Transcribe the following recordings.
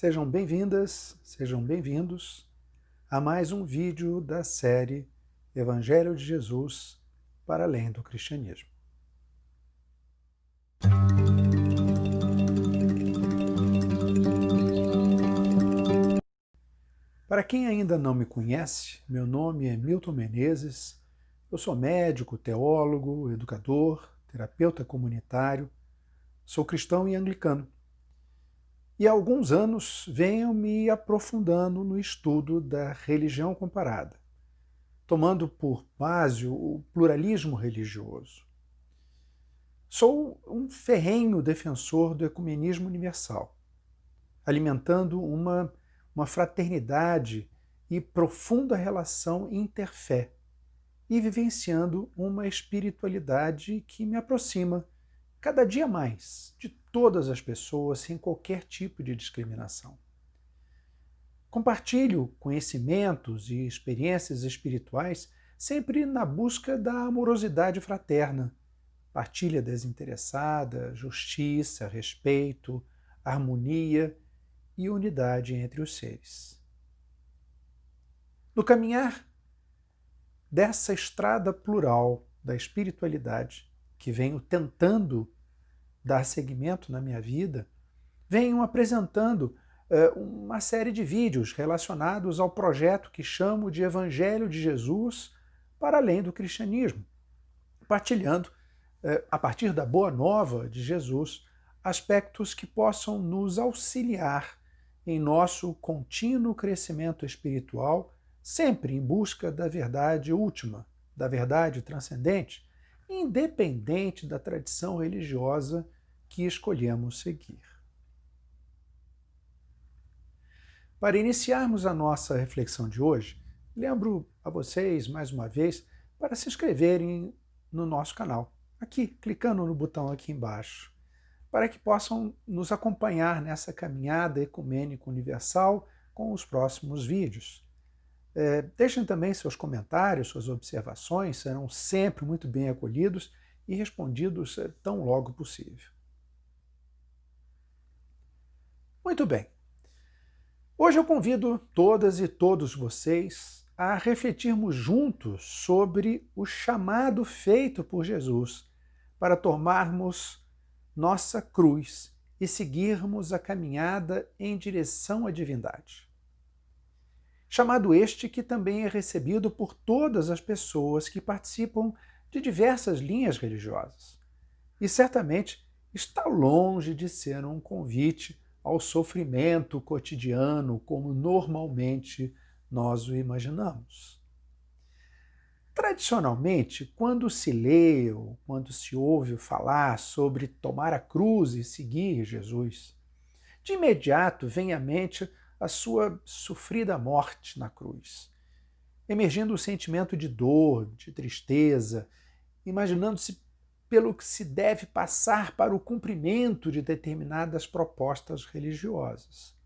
Sejam bem-vindas, sejam bem-vindos a mais um vídeo da série Evangelho de Jesus para além do cristianismo. Para quem ainda não me conhece, meu nome é Milton Menezes, eu sou médico, teólogo, educador, terapeuta comunitário, sou cristão e anglicano e há alguns anos venho me aprofundando no estudo da religião comparada, tomando por base o pluralismo religioso. Sou um ferrenho defensor do ecumenismo universal, alimentando uma, uma fraternidade e profunda relação interfé e vivenciando uma espiritualidade que me aproxima cada dia mais de todas as pessoas sem qualquer tipo de discriminação. Compartilho conhecimentos e experiências espirituais sempre na busca da amorosidade fraterna, partilha desinteressada, justiça, respeito, harmonia e unidade entre os seres. No caminhar dessa estrada plural da espiritualidade, que venho tentando dar seguimento na minha vida, venho apresentando uh, uma série de vídeos relacionados ao projeto que chamo de Evangelho de Jesus para além do cristianismo, partilhando, uh, a partir da boa nova de Jesus, aspectos que possam nos auxiliar em nosso contínuo crescimento espiritual, sempre em busca da verdade última, da verdade transcendente, independente da tradição religiosa que escolhemos seguir. Para iniciarmos a nossa reflexão de hoje, lembro a vocês, mais uma vez, para se inscreverem no nosso canal, aqui, clicando no botão aqui embaixo, para que possam nos acompanhar nessa caminhada ecumênica universal com os próximos vídeos. É, deixem também seus comentários, suas observações, serão sempre muito bem acolhidos e respondidos é, tão logo possível. Muito bem. Hoje eu convido todas e todos vocês a refletirmos juntos sobre o chamado feito por Jesus para tomarmos nossa cruz e seguirmos a caminhada em direção à divindade chamado este que também é recebido por todas as pessoas que participam de diversas linhas religiosas. E certamente está longe de ser um convite ao sofrimento cotidiano como normalmente nós o imaginamos. Tradicionalmente, quando se lê ou quando se ouve falar sobre tomar a cruz e seguir Jesus, de imediato vem à mente a sua sofrida morte na cruz, emergindo o sentimento de dor, de tristeza, imaginando-se pelo que se deve passar para o cumprimento de determinadas propostas religiosas.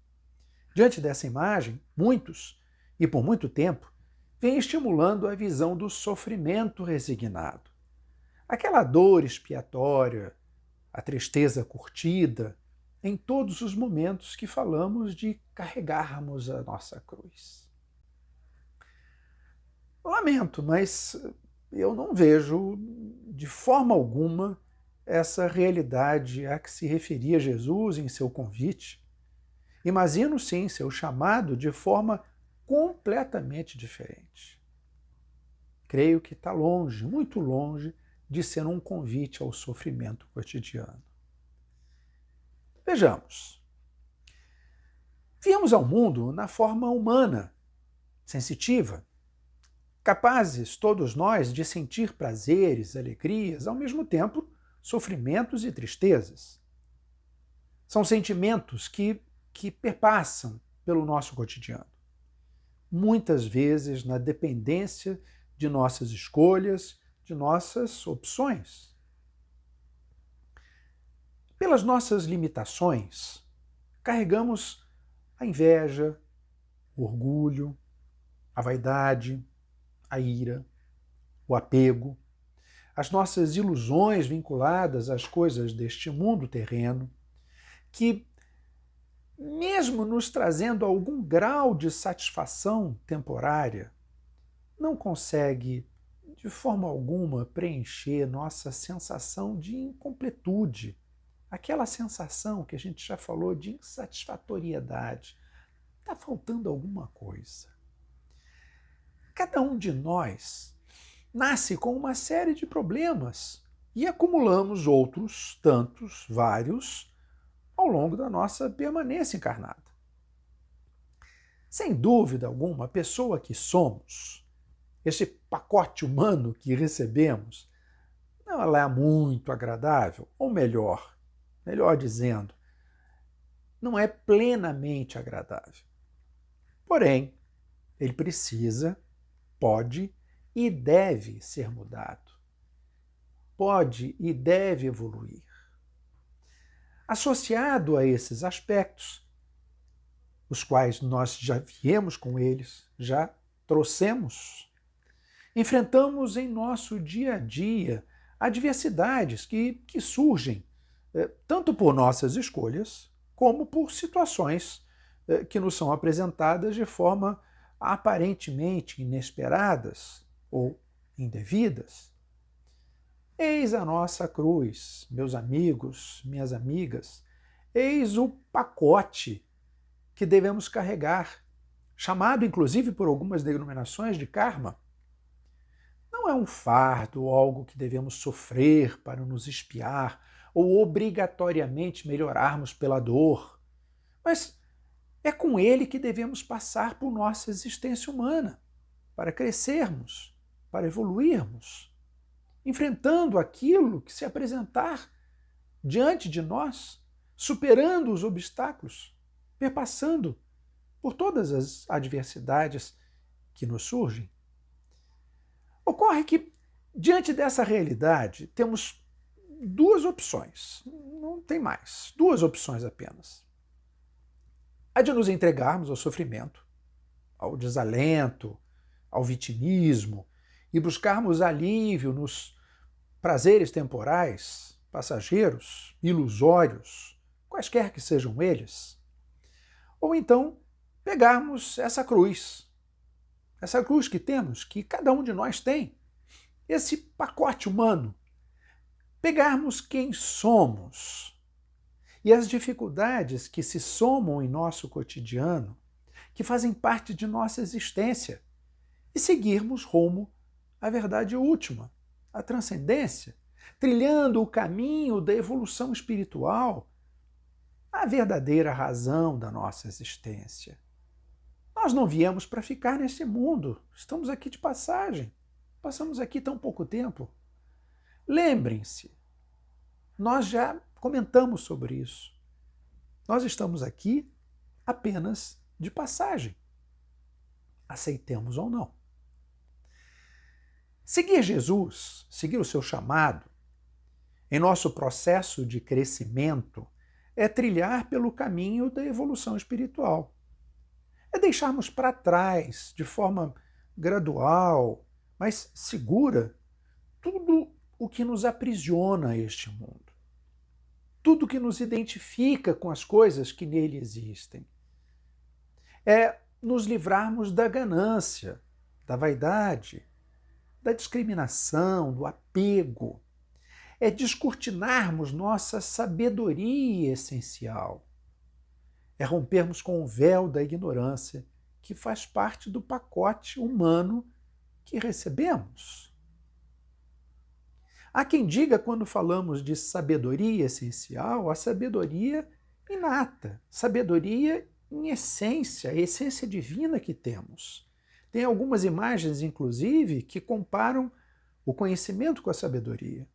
Diante dessa imagem, muitos, e por muito tempo, vêm estimulando a visão do sofrimento resignado. Aquela dor expiatória, a tristeza curtida, em todos os momentos que falamos de carregarmos a nossa cruz. Lamento, mas eu não vejo de forma alguma essa realidade a que se referia Jesus em seu convite. Imagino sim seu chamado de forma completamente diferente. Creio que está longe, muito longe, de ser um convite ao sofrimento cotidiano. Vejamos. Viemos ao mundo na forma humana, sensitiva, capazes, todos nós, de sentir prazeres, alegrias, ao mesmo tempo sofrimentos e tristezas. São sentimentos que, que perpassam pelo nosso cotidiano. Muitas vezes na dependência de nossas escolhas, de nossas opções. Pelas nossas limitações, carregamos a inveja, o orgulho, a vaidade, a ira, o apego, as nossas ilusões vinculadas às coisas deste mundo terreno, que mesmo nos trazendo algum grau de satisfação temporária, não consegue de forma alguma preencher nossa sensação de incompletude, aquela sensação que a gente já falou de insatisfatoriedade. Está faltando alguma coisa. Cada um de nós nasce com uma série de problemas e acumulamos outros, tantos, vários, ao longo da nossa permanência encarnada. Sem dúvida alguma, a pessoa que somos, esse pacote humano que recebemos, não ela é muito agradável, ou melhor, melhor dizendo, não é plenamente agradável. Porém, ele precisa, pode e deve ser mudado. Pode e deve evoluir. Associado a esses aspectos, os quais nós já viemos com eles, já trouxemos, enfrentamos em nosso dia a dia adversidades que, que surgem eh, tanto por nossas escolhas, como por situações eh, que nos são apresentadas de forma aparentemente inesperadas ou indevidas. Eis a nossa cruz, meus amigos, minhas amigas, eis o pacote que devemos carregar, chamado inclusive por algumas denominações de karma. Não é um fardo ou algo que devemos sofrer para nos espiar ou obrigatoriamente melhorarmos pela dor, mas é com ele que devemos passar por nossa existência humana, para crescermos, para evoluirmos enfrentando aquilo que se apresentar diante de nós, superando os obstáculos, perpassando por todas as adversidades que nos surgem. Ocorre que, diante dessa realidade, temos duas opções, não tem mais, duas opções apenas. A de nos entregarmos ao sofrimento, ao desalento, ao vitimismo e buscarmos alívio nos prazeres temporais, passageiros, ilusórios, quaisquer que sejam eles. Ou então pegarmos essa cruz, essa cruz que temos, que cada um de nós tem, esse pacote humano, pegarmos quem somos e as dificuldades que se somam em nosso cotidiano, que fazem parte de nossa existência, e seguirmos rumo à verdade última, a transcendência, trilhando o caminho da evolução espiritual, a verdadeira razão da nossa existência. Nós não viemos para ficar nesse mundo, estamos aqui de passagem, passamos aqui tão pouco tempo. Lembrem-se, nós já comentamos sobre isso. Nós estamos aqui apenas de passagem. Aceitemos ou não. Seguir Jesus, seguir o seu chamado, em nosso processo de crescimento, é trilhar pelo caminho da evolução espiritual. É deixarmos para trás, de forma gradual, mas segura, tudo o que nos aprisiona a este mundo. Tudo que nos identifica com as coisas que nele existem. É nos livrarmos da ganância, da vaidade, da discriminação, do apego. É descortinarmos nossa sabedoria essencial. É rompermos com o véu da ignorância, que faz parte do pacote humano que recebemos. Há quem diga, quando falamos de sabedoria essencial, a sabedoria inata, sabedoria em essência, a essência divina que temos. Tem algumas imagens, inclusive, que comparam o conhecimento com a sabedoria.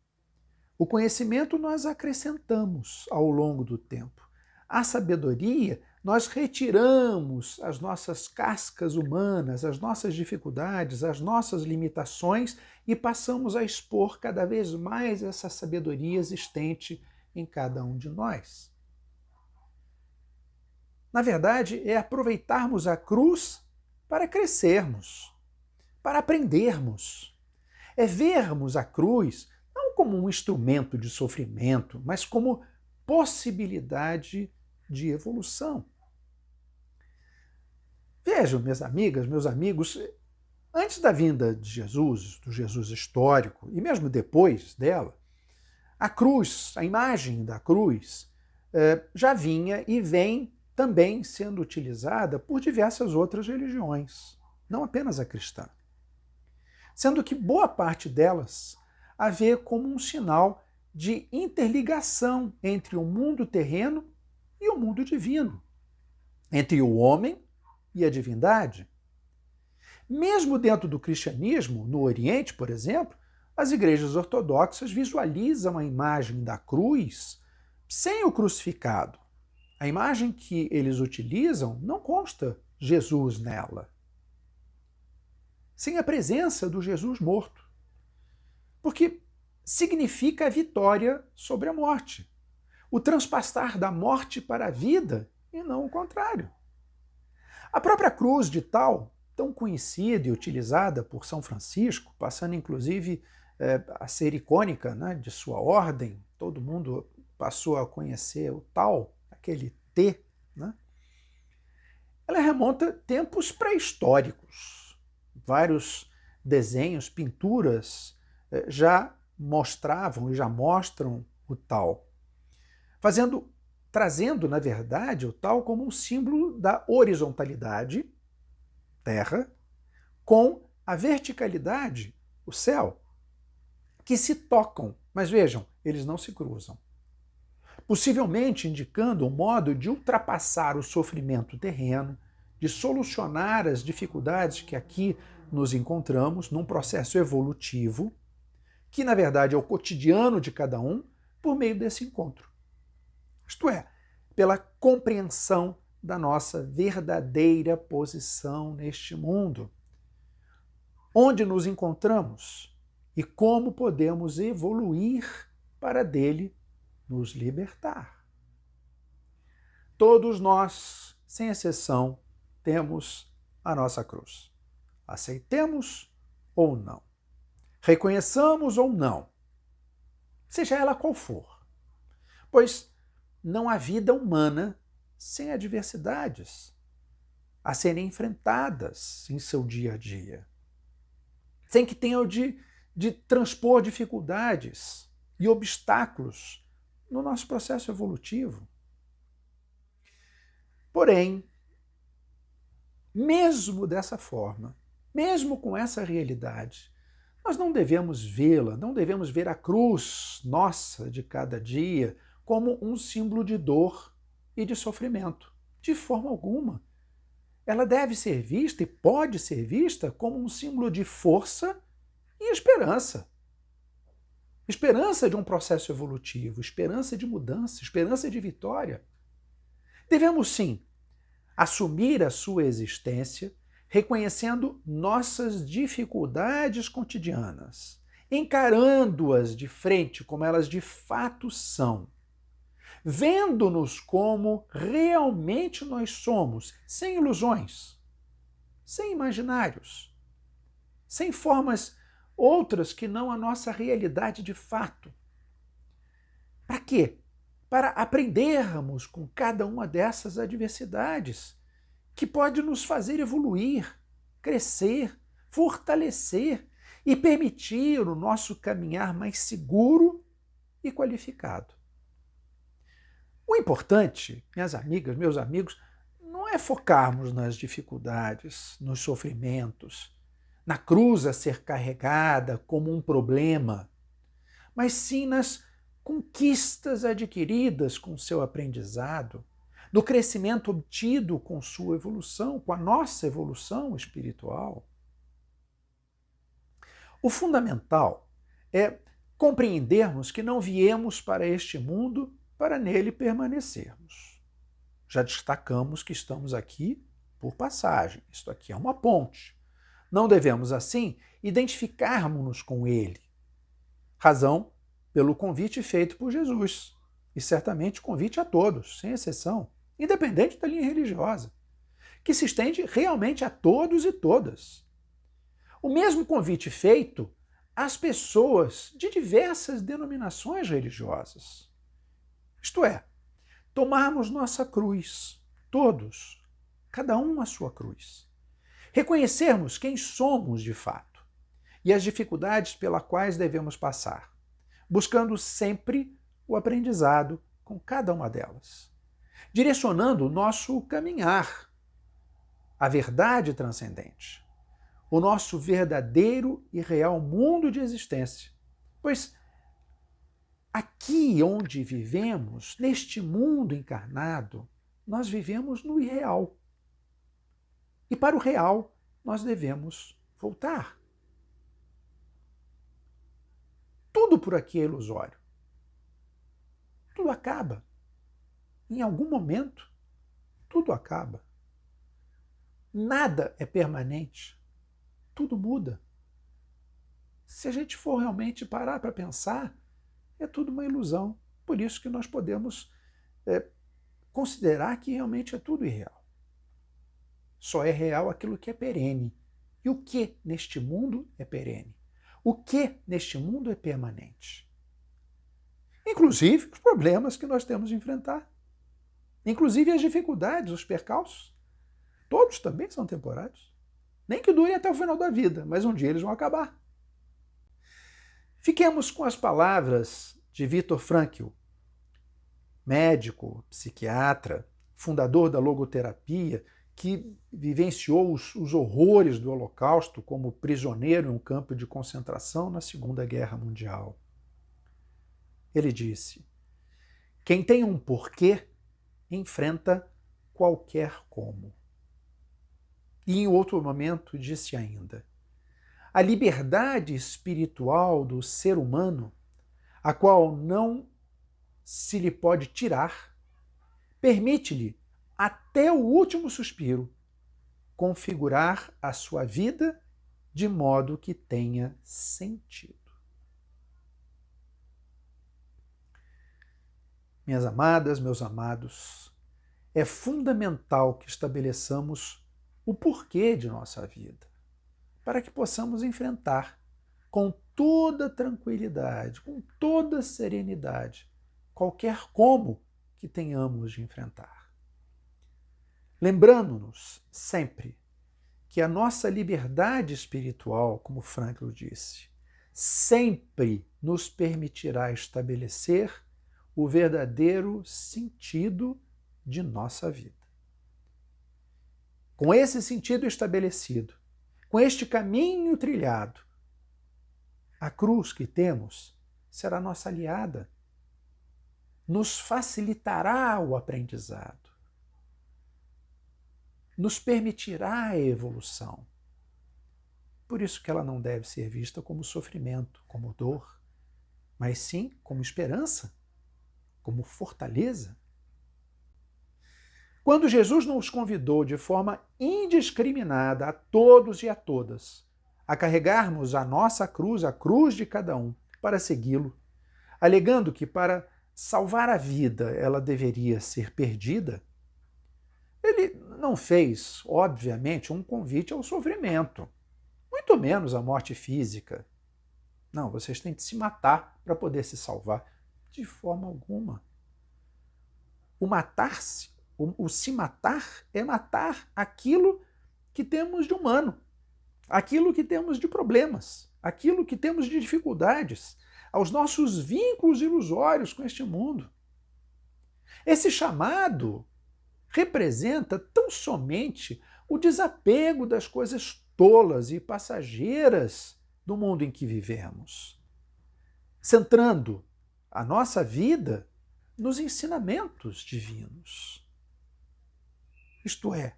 O conhecimento nós acrescentamos ao longo do tempo. A sabedoria, nós retiramos as nossas cascas humanas, as nossas dificuldades, as nossas limitações e passamos a expor cada vez mais essa sabedoria existente em cada um de nós. Na verdade, é aproveitarmos a cruz para crescermos, para aprendermos. É vermos a cruz não como um instrumento de sofrimento, mas como possibilidade de evolução. Vejam, minhas amigas, meus amigos, antes da vinda de Jesus, do Jesus histórico, e mesmo depois dela, a cruz, a imagem da cruz, eh, já vinha e vem também sendo utilizada por diversas outras religiões, não apenas a cristã. Sendo que boa parte delas a vê como um sinal de interligação entre o mundo terreno e o mundo divino, entre o homem e a divindade. Mesmo dentro do cristianismo, no Oriente, por exemplo, as igrejas ortodoxas visualizam a imagem da cruz sem o crucificado. A imagem que eles utilizam não consta Jesus nela. Sem a presença do Jesus morto. Porque significa a vitória sobre a morte. O transpassar da morte para a vida e não o contrário. A própria cruz de tal, tão conhecida e utilizada por São Francisco, passando inclusive é, a ser icônica né, de sua ordem, todo mundo passou a conhecer o tal, aquele T, né? ela remonta tempos pré-históricos. Vários desenhos, pinturas é, já mostravam e já mostram o tal, fazendo trazendo, na verdade, o tal como um símbolo da horizontalidade, terra, com a verticalidade, o céu, que se tocam, mas vejam, eles não se cruzam. Possivelmente indicando um modo de ultrapassar o sofrimento terreno, de solucionar as dificuldades que aqui nos encontramos num processo evolutivo, que na verdade é o cotidiano de cada um, por meio desse encontro isto é, pela compreensão da nossa verdadeira posição neste mundo. Onde nos encontramos e como podemos evoluir para dele nos libertar. Todos nós, sem exceção, temos a nossa cruz. Aceitemos ou não. Reconheçamos ou não. Seja ela qual for. Pois não há vida humana sem adversidades a serem enfrentadas em seu dia a dia. Sem que tenham de, de transpor dificuldades e obstáculos no nosso processo evolutivo. Porém, mesmo dessa forma, mesmo com essa realidade, nós não devemos vê-la, não devemos ver a cruz nossa de cada dia como um símbolo de dor e de sofrimento. De forma alguma. Ela deve ser vista e pode ser vista como um símbolo de força e esperança. Esperança de um processo evolutivo, esperança de mudança, esperança de vitória. Devemos sim assumir a sua existência reconhecendo nossas dificuldades cotidianas, encarando-as de frente como elas de fato são vendo-nos como realmente nós somos, sem ilusões, sem imaginários, sem formas outras que não a nossa realidade de fato. Para quê? Para aprendermos com cada uma dessas adversidades, que pode nos fazer evoluir, crescer, fortalecer e permitir o nosso caminhar mais seguro e qualificado. Importante, minhas amigas, meus amigos, não é focarmos nas dificuldades, nos sofrimentos, na cruz a ser carregada como um problema, mas sim nas conquistas adquiridas com seu aprendizado, do crescimento obtido com sua evolução, com a nossa evolução espiritual. O fundamental é compreendermos que não viemos para este mundo para nele permanecermos. Já destacamos que estamos aqui por passagem, isto aqui é uma ponte. Não devemos, assim, identificarmos-nos com ele. Razão pelo convite feito por Jesus, e certamente convite a todos, sem exceção, independente da linha religiosa, que se estende realmente a todos e todas. O mesmo convite feito às pessoas de diversas denominações religiosas. Isto é, tomarmos nossa cruz, todos, cada um a sua cruz, Reconhecermos quem somos de fato e as dificuldades pelas quais devemos passar, buscando sempre o aprendizado com cada uma delas, direcionando o nosso caminhar, a verdade transcendente, o nosso verdadeiro e real mundo de existência. Pois aqui onde vivemos, neste mundo encarnado, nós vivemos no irreal. E para o real, nós devemos voltar. Tudo por aqui é ilusório. Tudo acaba. Em algum momento, tudo acaba. Nada é permanente. Tudo muda. Se a gente for realmente parar para pensar, é tudo uma ilusão. Por isso que nós podemos é, considerar que realmente é tudo irreal. Só é real aquilo que é perene. E o que neste mundo é perene? O que neste mundo é permanente? Inclusive os problemas que nós temos de enfrentar. Inclusive as dificuldades, os percalços. Todos também são temporários. Nem que dure até o final da vida, mas um dia eles vão acabar. Fiquemos com as palavras de Viktor Frankl, médico, psiquiatra, fundador da logoterapia que vivenciou os, os horrores do Holocausto como prisioneiro em um campo de concentração na Segunda Guerra Mundial. Ele disse: Quem tem um porquê enfrenta qualquer como. E em outro momento disse ainda: a liberdade espiritual do ser humano, a qual não se lhe pode tirar, permite-lhe até o último suspiro, configurar a sua vida de modo que tenha sentido. Minhas amadas, meus amados, é fundamental que estabeleçamos o porquê de nossa vida, para que possamos enfrentar com toda tranquilidade, com toda serenidade, qualquer como que tenhamos de enfrentar lembrando-nos sempre que a nossa liberdade espiritual, como Frankl disse, sempre nos permitirá estabelecer o verdadeiro sentido de nossa vida. Com esse sentido estabelecido, com este caminho trilhado, a cruz que temos será nossa aliada, nos facilitará o aprendizado nos permitirá a evolução. Por isso que ela não deve ser vista como sofrimento, como dor, mas sim como esperança, como fortaleza. Quando Jesus nos convidou de forma indiscriminada a todos e a todas a carregarmos a nossa cruz, a cruz de cada um, para segui-lo, alegando que para salvar a vida ela deveria ser perdida, ele não fez, obviamente, um convite ao sofrimento, muito menos à morte física. Não, vocês têm que se matar para poder se salvar. De forma alguma. O matar-se, o, o se matar, é matar aquilo que temos de humano, aquilo que temos de problemas, aquilo que temos de dificuldades, aos nossos vínculos ilusórios com este mundo. Esse chamado representa tão somente o desapego das coisas tolas e passageiras do mundo em que vivemos, centrando a nossa vida nos ensinamentos divinos. Isto é,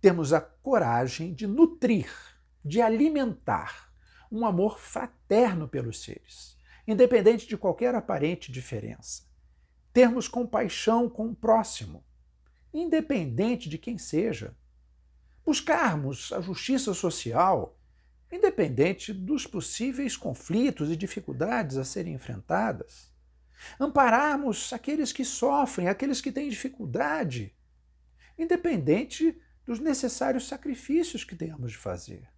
temos a coragem de nutrir, de alimentar um amor fraterno pelos seres, independente de qualquer aparente diferença. Termos compaixão com o próximo, independente de quem seja. Buscarmos a justiça social, independente dos possíveis conflitos e dificuldades a serem enfrentadas. Ampararmos aqueles que sofrem, aqueles que têm dificuldade, independente dos necessários sacrifícios que tenhamos de fazer.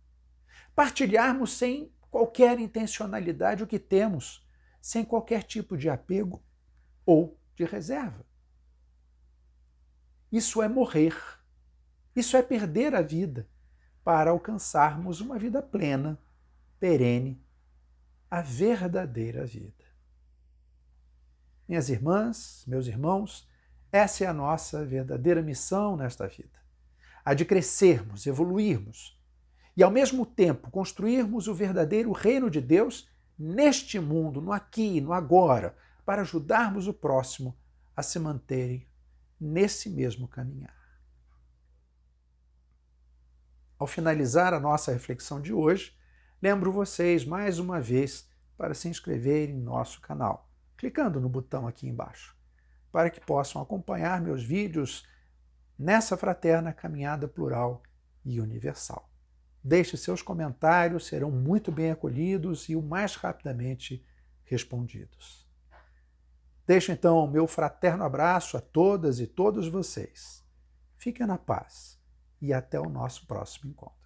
Partilharmos sem qualquer intencionalidade o que temos, sem qualquer tipo de apego ou de reserva. Isso é morrer. Isso é perder a vida. para alcançarmos uma vida plena, perene, a verdadeira vida. Minhas irmãs, meus irmãos, essa é a nossa verdadeira missão nesta vida. A de crescermos, evoluirmos e, ao mesmo tempo, construirmos o verdadeiro reino de Deus neste mundo, no aqui, no agora, para ajudarmos o próximo a se manterem nesse mesmo caminhar. Ao finalizar a nossa reflexão de hoje, lembro vocês mais uma vez para se inscreverem em nosso canal, clicando no botão aqui embaixo, para que possam acompanhar meus vídeos nessa fraterna caminhada plural e universal. Deixe seus comentários, serão muito bem acolhidos e o mais rapidamente respondidos. Deixo então o meu fraterno abraço a todas e todos vocês. Fiquem na paz e até o nosso próximo encontro.